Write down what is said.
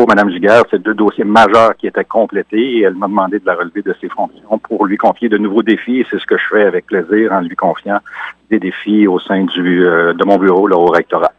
pour Mme c'est deux dossiers majeurs qui étaient complétés et elle m'a demandé de la relever de ses fonctions pour lui confier de nouveaux défis et c'est ce que je fais avec plaisir en lui confiant des défis au sein du, euh, de mon bureau là, au rectorat.